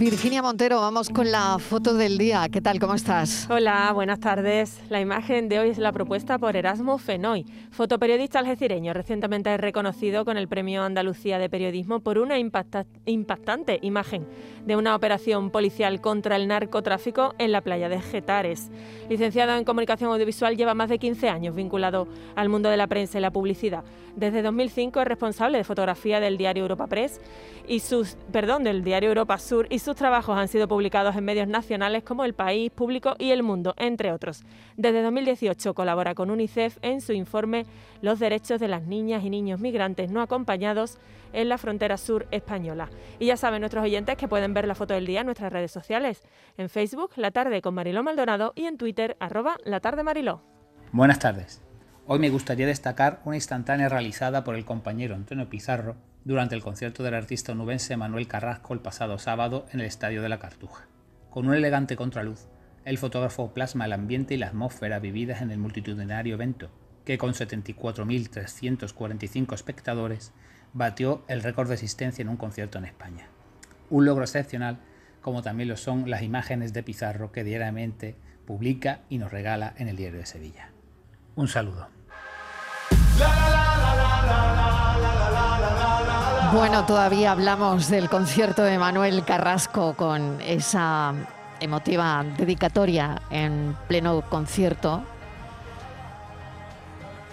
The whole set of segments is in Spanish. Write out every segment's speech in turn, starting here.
Virginia Montero, vamos con la foto del día. ¿Qué tal? ¿Cómo estás? Hola, buenas tardes. La imagen de hoy es la propuesta por Erasmo Fenoy, fotoperiodista algecireño, recientemente reconocido con el Premio Andalucía de Periodismo por una impactante imagen de una operación policial contra el narcotráfico en la playa de Getares. Licenciado en Comunicación Audiovisual, lleva más de 15 años vinculado al mundo de la prensa y la publicidad. Desde 2005 es responsable de fotografía del diario Europa Press y sus, perdón, del diario Europa Sur y sus trabajos han sido publicados en medios nacionales como El País, Público y El Mundo, entre otros. Desde 2018 colabora con UNICEF en su informe Los derechos de las niñas y niños migrantes no acompañados en la frontera sur española. Y ya saben nuestros oyentes que pueden ver la foto del día en nuestras redes sociales, en Facebook, La Tarde con Mariló Maldonado y en Twitter, arroba La Tarde Mariló. Buenas tardes. Hoy me gustaría destacar una instantánea realizada por el compañero Antonio Pizarro durante el concierto del artista onubense Manuel Carrasco el pasado sábado en el Estadio de la Cartuja. Con un elegante contraluz, el fotógrafo plasma el ambiente y la atmósfera vividas en el multitudinario evento, que con 74.345 espectadores batió el récord de asistencia en un concierto en España. Un logro excepcional, como también lo son las imágenes de Pizarro que diariamente publica y nos regala en el Diario de Sevilla. Un saludo. Bueno, todavía hablamos del concierto de Manuel Carrasco con esa emotiva dedicatoria en pleno concierto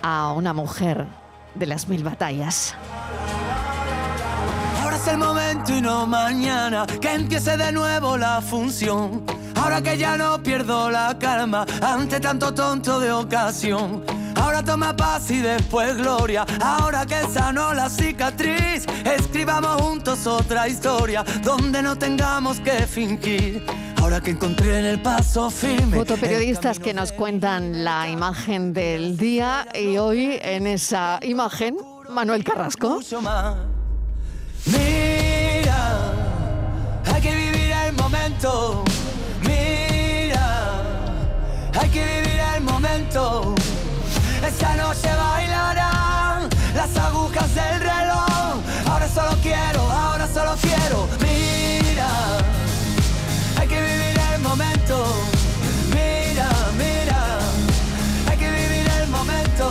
a una mujer de las mil batallas. Ahora es el momento y no mañana que empiece de nuevo la función. Ahora que ya no pierdo la calma ante tanto tonto de ocasión. Ahora toma paz y después gloria. Ahora que sanó la cicatriz, escribamos juntos otra historia donde no tengamos que fingir. Ahora que encontré en el paso firme. Fotoperiodistas que nos cuentan la imagen del día y hoy en esa imagen, Manuel Carrasco. Mira, hay que vivir el momento. Noche bailarán las agujas del reloj. Ahora solo quiero, ahora solo quiero. Mira, hay que vivir el momento. Mira, mira, hay que vivir el momento.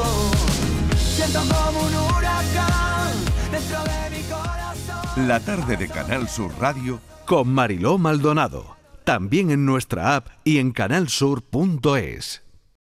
Siento como un huracán dentro de mi corazón. La tarde de Canal Sur Radio con Mariló Maldonado. También en nuestra app y en canalsur.es.